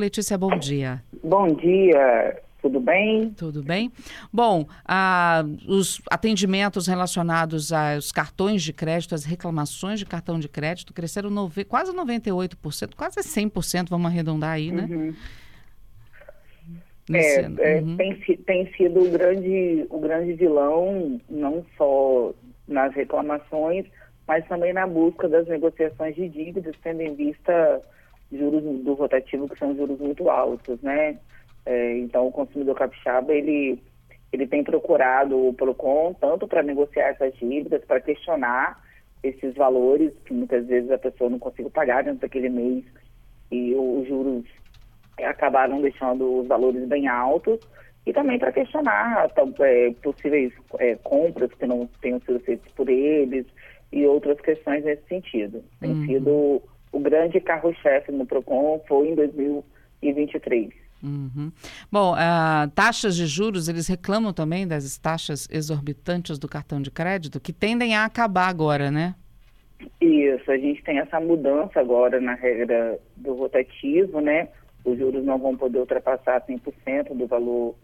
Letícia, bom dia. Bom dia, tudo bem? Tudo bem. Bom, ah, os atendimentos relacionados aos cartões de crédito, as reclamações de cartão de crédito cresceram nove, quase 98%, quase 100%, vamos arredondar aí, né? Uhum. É, é, uhum. tem, tem sido o grande, o grande vilão, não só nas reclamações, mas também na busca das negociações de dívidas, tendo em vista juros do rotativo que são juros muito altos, né? É, então o consumidor capixaba ele ele tem procurado o Procon tanto para negociar essas dívidas, para questionar esses valores que muitas vezes a pessoa não consegue pagar dentro daquele mês e os juros acabaram deixando os valores bem altos e também para questionar é, possíveis é, compras que não tenham sido feitas por eles e outras questões nesse sentido. Tem uhum. sido o grande carro-chefe no PROCON foi em 2023. Uhum. Bom, uh, taxas de juros, eles reclamam também das taxas exorbitantes do cartão de crédito, que tendem a acabar agora, né? Isso, a gente tem essa mudança agora na regra do rotativo, né? Os juros não vão poder ultrapassar 100% do valor,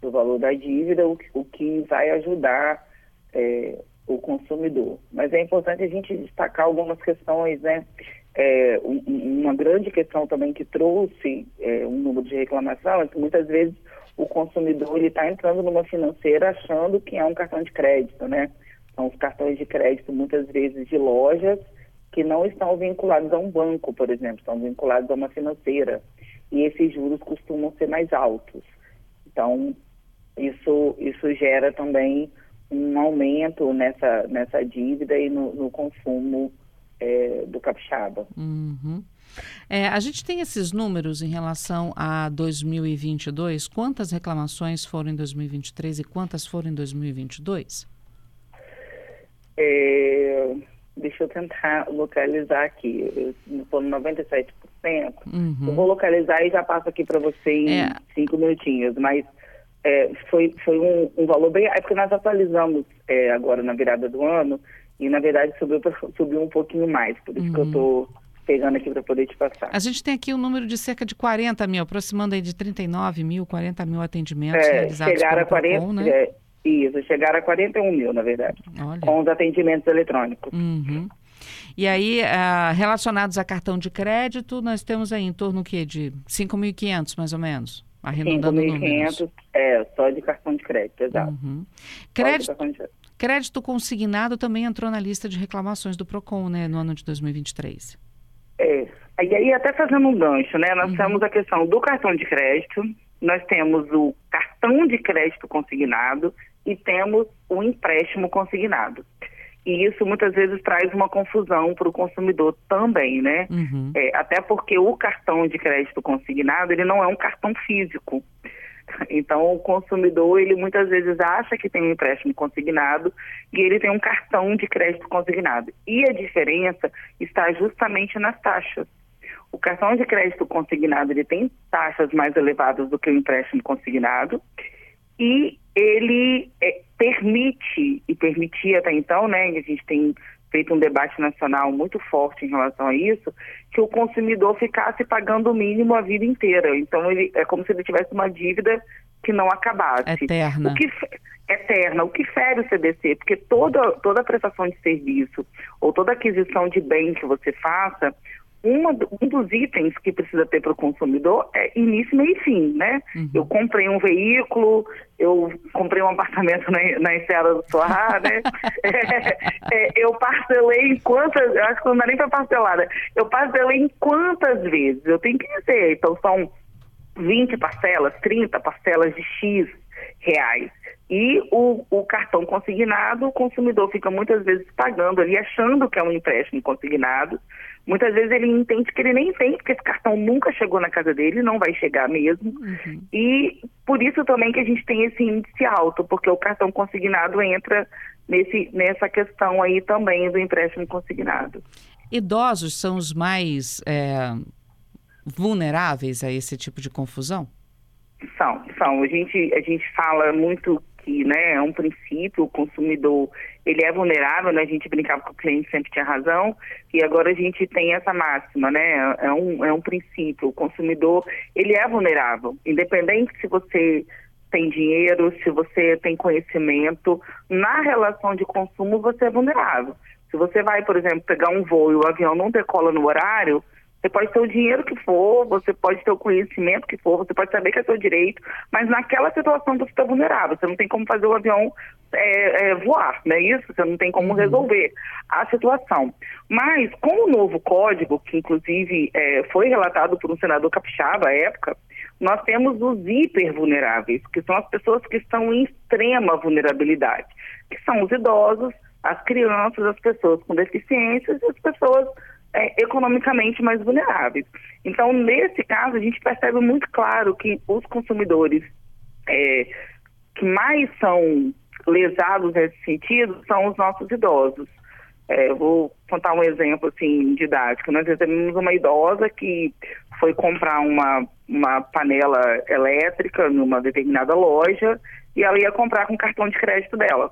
do valor da dívida, o, o que vai ajudar é, o consumidor. Mas é importante a gente destacar algumas questões, né? É, um, uma grande questão também que trouxe é, um número de reclamação é que muitas vezes o consumidor ele está entrando numa financeira achando que é um cartão de crédito, né? São os cartões de crédito muitas vezes de lojas que não estão vinculados a um banco, por exemplo, estão vinculados a uma financeira e esses juros costumam ser mais altos. Então isso isso gera também um aumento nessa nessa dívida e no, no consumo é, do capixaba. Uhum. É, a gente tem esses números em relação a 2022? Quantas reclamações foram em 2023 e quantas foram em 2022? É, deixa eu tentar localizar aqui. No 97%. Uhum. Eu vou localizar e já passo aqui para você em é. cinco minutinhos. Mas é, foi, foi um, um, valor bem. É porque nós atualizamos é, agora na virada do ano e na verdade subiu, subiu um pouquinho mais, por isso uhum. que eu estou uhum. pegando aqui para poder te passar. A gente tem aqui um número de cerca de 40 mil, aproximando aí de 39 mil, 40 mil atendimentos é, realizados chegaram a 40, Procon, né? É, isso, chegaram a 41 mil, na verdade, Olha. com os atendimentos eletrônicos. Uhum. E aí, uh, relacionados a cartão de crédito, nós temos aí em torno quê? de 5.500, mais ou menos? Arredondando 5.500, é, só de cartão de crédito, exato. Uhum. Crédito, Crédito consignado também entrou na lista de reclamações do PROCON, né, no ano de 2023. É, e aí até fazendo um gancho, né, nós uhum. temos a questão do cartão de crédito, nós temos o cartão de crédito consignado e temos o empréstimo consignado. E isso muitas vezes traz uma confusão para o consumidor também, né? Uhum. É, até porque o cartão de crédito consignado, ele não é um cartão físico. Então, o consumidor, ele muitas vezes acha que tem um empréstimo consignado e ele tem um cartão de crédito consignado. E a diferença está justamente nas taxas. O cartão de crédito consignado, ele tem taxas mais elevadas do que o empréstimo consignado e ele é, permite, e permitia até então, né, a gente tem feito um debate nacional muito forte em relação a isso, que o consumidor ficasse pagando o mínimo a vida inteira. Então ele é como se ele tivesse uma dívida que não acabasse. Eterna. O que, eterna. O que fere o CDC? Porque toda, toda prestação de serviço ou toda aquisição de bem que você faça, uma, um dos itens que precisa ter para o consumidor é início, meio e fim, né? Uhum. Eu comprei um veículo, eu comprei um apartamento na, na Enseada do Soar, né? é, é, eu parcelei em quantas, acho que não dá nem para parcelada, eu parcelei em quantas vezes? Eu tenho que dizer, então são 20 parcelas, 30 parcelas de X reais. E o, o, cartão consignado, o consumidor fica muitas vezes pagando ali, achando que é um empréstimo consignado. Muitas vezes ele entende que ele nem tem, porque esse cartão nunca chegou na casa dele, não vai chegar mesmo. Uhum. E por isso também que a gente tem esse índice alto, porque o cartão consignado entra nesse, nessa questão aí também do empréstimo consignado. Idosos são os mais é, vulneráveis a esse tipo de confusão? São, são. A gente, a gente fala muito que né, é um princípio, o consumidor ele é vulnerável, né? A gente brincava que o cliente sempre tinha razão, e agora a gente tem essa máxima, né? É um, é um princípio, o consumidor ele é vulnerável, independente se você tem dinheiro, se você tem conhecimento, na relação de consumo você é vulnerável. Se você vai, por exemplo, pegar um voo e o avião não decola no horário, você pode ter o dinheiro que for, você pode ter o conhecimento que for, você pode saber que é seu direito, mas naquela situação você está vulnerável. Você não tem como fazer o avião é, é, voar, não é isso? Você não tem como uhum. resolver a situação. Mas com o novo código, que inclusive é, foi relatado por um senador capixaba à época, nós temos os hipervulneráveis, que são as pessoas que estão em extrema vulnerabilidade, que são os idosos, as crianças, as pessoas com deficiências e as pessoas é, economicamente mais vulneráveis. Então, nesse caso, a gente percebe muito claro que os consumidores é, que mais são lesados nesse sentido são os nossos idosos. É, vou contar um exemplo assim didático. Nós recebemos uma idosa que foi comprar uma, uma panela elétrica numa determinada loja e ela ia comprar com o cartão de crédito dela.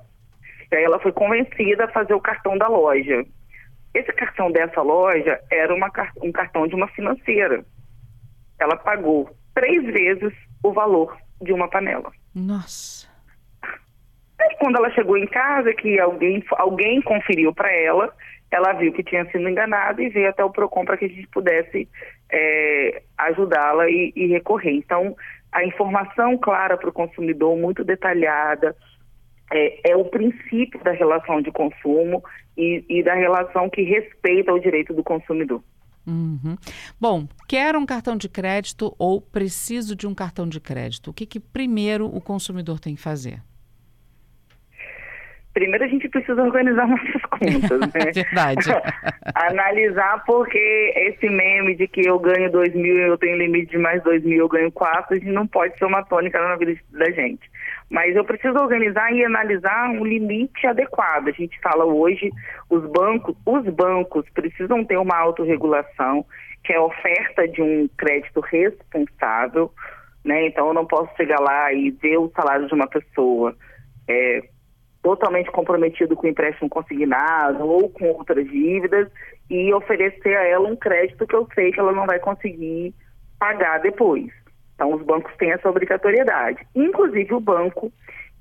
E aí ela foi convencida a fazer o cartão da loja. Esse cartão dessa loja era uma, um cartão de uma financeira. Ela pagou três vezes o valor de uma panela. Nossa. Aí quando ela chegou em casa, que alguém, alguém conferiu para ela, ela viu que tinha sido enganada e veio até o PROCON para que a gente pudesse é, ajudá-la e, e recorrer. Então, a informação clara para o consumidor, muito detalhada, é, é, o princípio da relação de consumo e, e, da relação que respeita o direito do consumidor. Uhum. Bom, quero um cartão de crédito ou preciso de um cartão de crédito? O que, que primeiro o consumidor tem que fazer? primeiro a gente precisa organizar nossas contas, né? Verdade. Analisar porque esse meme de que eu ganho dois mil e eu tenho limite de mais dois mil, eu ganho quatro, a gente não pode ser uma tônica na vida da gente. Mas eu preciso organizar e analisar um limite adequado. A gente fala hoje, os bancos, os bancos precisam ter uma autorregulação, que é a oferta de um crédito responsável, né? Então eu não posso chegar lá e ver o salário de uma pessoa. É, totalmente comprometido com empréstimo consignado ou com outras dívidas e oferecer a ela um crédito que eu sei que ela não vai conseguir pagar depois. Então, os bancos têm essa obrigatoriedade. Inclusive, o banco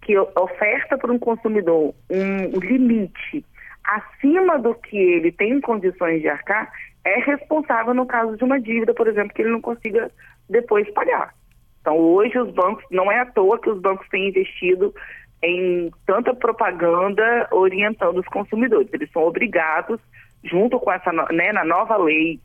que oferta para um consumidor um limite acima do que ele tem condições de arcar, é responsável no caso de uma dívida, por exemplo, que ele não consiga depois pagar. Então, hoje, os bancos, não é à toa que os bancos têm investido em tanta propaganda orientando os consumidores. Eles são obrigados, junto com essa, né, na nova lei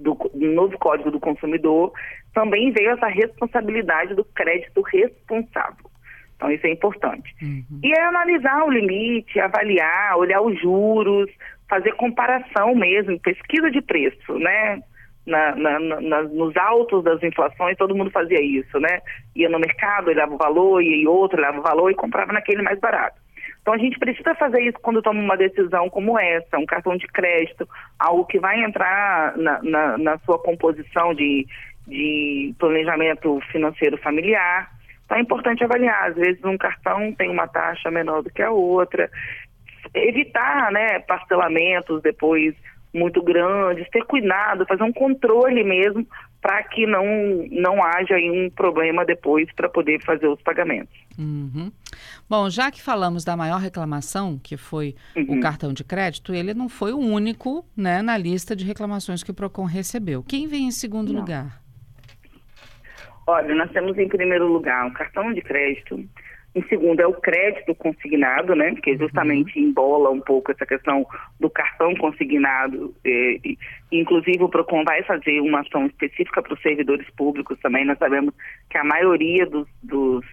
do novo Código do Consumidor, também veio essa responsabilidade do crédito responsável. Então, isso é importante. Uhum. E é analisar o limite, avaliar, olhar os juros, fazer comparação mesmo, pesquisa de preço, né? na, na, na, nos altos das inflações, todo mundo fazia isso, né? Ia no mercado, olhava o valor, ia em outro, olhava o valor e comprava naquele mais barato. Então a gente precisa fazer isso quando toma uma decisão como essa, um cartão de crédito, algo que vai entrar na, na, na sua composição de, de planejamento financeiro familiar. Então é importante avaliar, às vezes um cartão tem uma taxa menor do que a outra, evitar né, parcelamentos depois muito grandes, ter cuidado, fazer um controle mesmo para que não, não haja um problema depois para poder fazer os pagamentos. Uhum. Bom, já que falamos da maior reclamação, que foi uhum. o cartão de crédito, ele não foi o único né, na lista de reclamações que o PROCON recebeu. Quem vem em segundo não. lugar? Olha, nós temos em primeiro lugar um cartão de crédito em segundo é o crédito consignado, né? Que justamente uhum. embola um pouco essa questão do cartão consignado. E, e, inclusive o PROCON vai fazer uma ação específica para os servidores públicos também. Nós sabemos que a maioria dos, dos,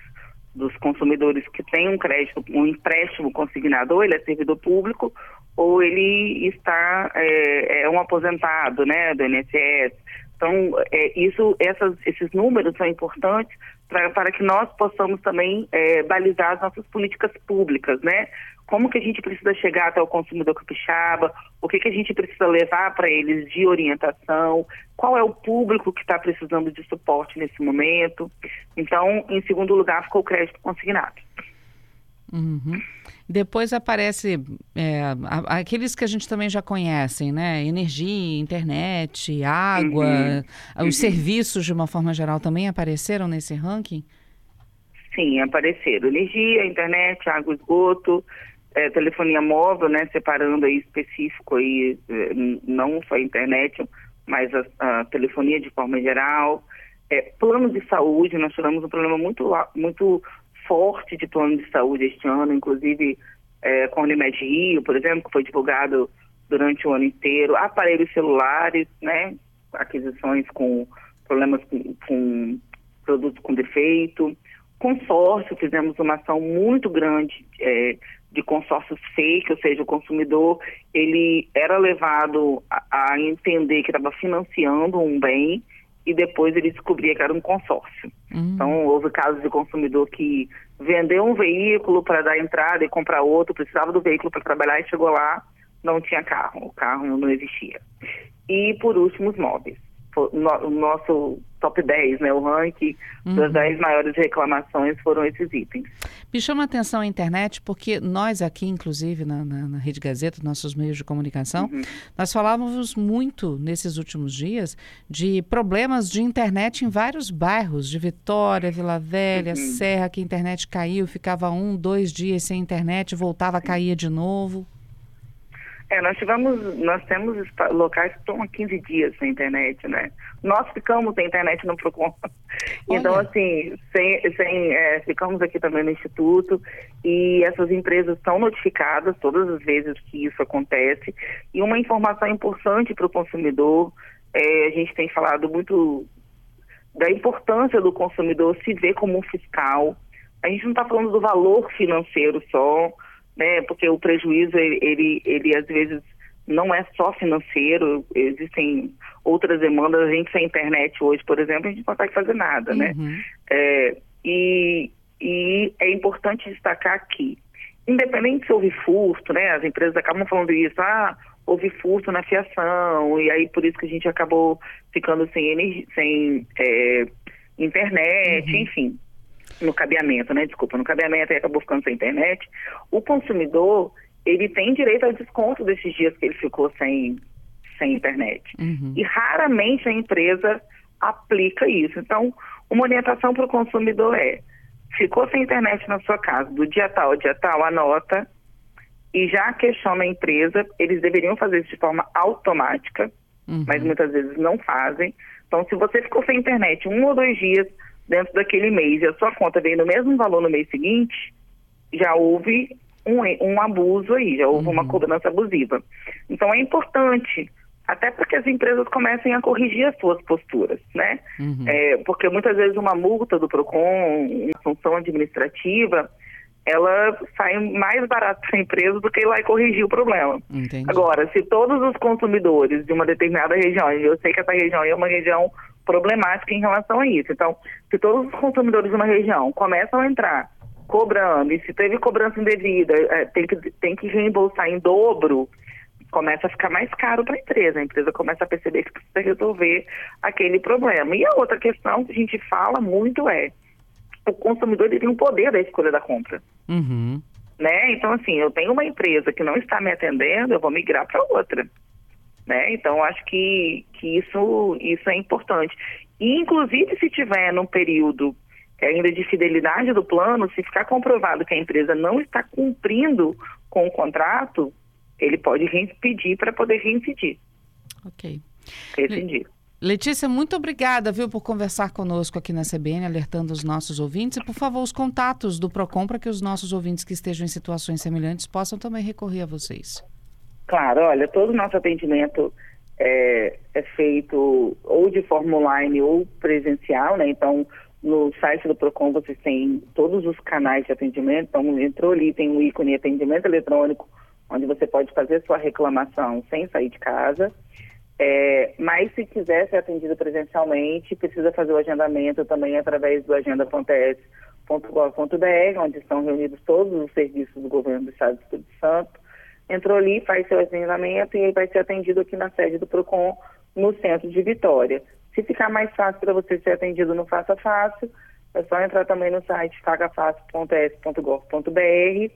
dos consumidores que tem um crédito, um empréstimo consignado, ou ele é servidor público, ou ele está é, é um aposentado, né, do INSS. Então, é, isso, essas, esses números são importantes pra, para que nós possamos também é, balizar as nossas políticas públicas, né? Como que a gente precisa chegar até o consumidor capixaba, o que, que a gente precisa levar para eles de orientação, qual é o público que está precisando de suporte nesse momento. Então, em segundo lugar, ficou o crédito consignado. Uhum. Depois aparece é, aqueles que a gente também já conhece, né? Energia, internet, água, uhum. os uhum. serviços de uma forma geral também apareceram nesse ranking? Sim, apareceram. Energia, internet, água, esgoto, é, telefonia móvel, né? Separando aí específico aí, é, não só a internet, mas a, a telefonia de forma geral. É, plano de saúde, nós tivemos um problema muito, muito forte de plano de saúde este ano, inclusive é, com o Unimed Rio, por exemplo, que foi divulgado durante o ano inteiro, aparelhos celulares, né, aquisições com problemas com, com produtos com defeito, consórcio, fizemos uma ação muito grande é, de consórcios fake, ou seja, o consumidor ele era levado a, a entender que estava financiando um bem e depois ele descobria que era um consórcio. Uhum. Então, houve casos de consumidor que vendeu um veículo para dar entrada e comprar outro, precisava do veículo para trabalhar e chegou lá, não tinha carro, o carro não existia. E, por último, os móveis o nosso top 10, né, o ranking uhum. das 10 maiores reclamações foram esses itens. Me chama a atenção a internet porque nós aqui, inclusive na, na, na Rede Gazeta, nossos meios de comunicação, uhum. nós falávamos muito nesses últimos dias de problemas de internet em vários bairros, de Vitória, Vila Velha, uhum. Serra, que a internet caiu, ficava um, dois dias sem internet, voltava a cair de novo. É, nós tivemos, nós temos locais que estão há 15 dias sem internet, né? Nós ficamos sem internet no Procon. Então, assim, sem, sem, é, ficamos aqui também no Instituto e essas empresas são notificadas todas as vezes que isso acontece. E uma informação importante para o consumidor, é, a gente tem falado muito da importância do consumidor se ver como um fiscal. A gente não está falando do valor financeiro só, né? Porque o prejuízo ele, ele, ele às vezes não é só financeiro, existem outras demandas. A gente sem internet hoje, por exemplo, a gente não consegue fazer nada, né? Uhum. É, e, e é importante destacar que, independente se houve furto, né? As empresas acabam falando isso, ah, houve furto na fiação, e aí por isso que a gente acabou ficando sem, sem é, internet, uhum. enfim no cabeamento, né? Desculpa, no cabeamento e acabou ficando sem internet. O consumidor, ele tem direito ao desconto desses dias que ele ficou sem, sem internet. Uhum. E raramente a empresa aplica isso. Então, uma orientação para o consumidor é: ficou sem internet na sua casa, do dia tal ao dia tal, anota e já questiona a empresa. Eles deveriam fazer isso de forma automática, uhum. mas muitas vezes não fazem. Então, se você ficou sem internet um ou dois dias, dentro daquele mês e a sua conta veio no mesmo valor no mês seguinte, já houve um, um abuso aí, já houve uhum. uma cobrança abusiva. Então é importante, até para que as empresas comecem a corrigir as suas posturas, né? Uhum. É, porque muitas vezes uma multa do PROCON, uma função administrativa, ela sai mais barato para a empresa do que ir lá e corrigir o problema. Entendi. Agora, se todos os consumidores de uma determinada região, e eu sei que essa região é uma região problemática em relação a isso. Então, se todos os consumidores de uma região começam a entrar cobrando, e se teve cobrança indevida, é, tem, que, tem que reembolsar em dobro, começa a ficar mais caro para a empresa. A empresa começa a perceber que precisa resolver aquele problema. E a outra questão que a gente fala muito é o consumidor tem o poder da escolha da compra. Uhum. Né? Então, assim, eu tenho uma empresa que não está me atendendo, eu vou migrar para outra. Né? Então, acho que, que isso, isso é importante. E, inclusive, se tiver num período ainda de fidelidade do plano, se ficar comprovado que a empresa não está cumprindo com o contrato, ele pode pedir para poder reincidir. Ok. Rescindir. Letícia, muito obrigada, viu, por conversar conosco aqui na CBN, alertando os nossos ouvintes. E, por favor, os contatos do PROCON para que os nossos ouvintes que estejam em situações semelhantes possam também recorrer a vocês. Claro, olha, todo o nosso atendimento é, é feito ou de forma online ou presencial, né? Então, no site do PROCON vocês têm todos os canais de atendimento. Então, entrou ali, tem um ícone atendimento eletrônico, onde você pode fazer sua reclamação sem sair de casa. É, mas se quiser ser atendido presencialmente, precisa fazer o agendamento também através do agenda.s.gov.br, onde estão reunidos todos os serviços do governo do Estado do Espírito Santo entrou ali, faz seu agendamento e vai ser atendido aqui na sede do PROCON, no centro de Vitória. Se ficar mais fácil para você ser atendido no Faça Fácil, é só entrar também no site pagafácil.es.gov.br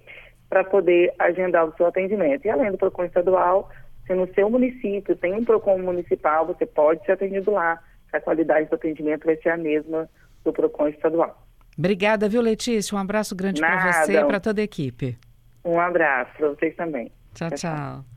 para poder agendar o seu atendimento. E além do PROCON estadual, se no seu município tem um PROCON municipal, você pode ser atendido lá. A qualidade do atendimento vai ser a mesma do PROCON estadual. Obrigada, viu, Letícia? Um abraço grande para você e para toda a equipe. Um abraço para vocês também. 早唞。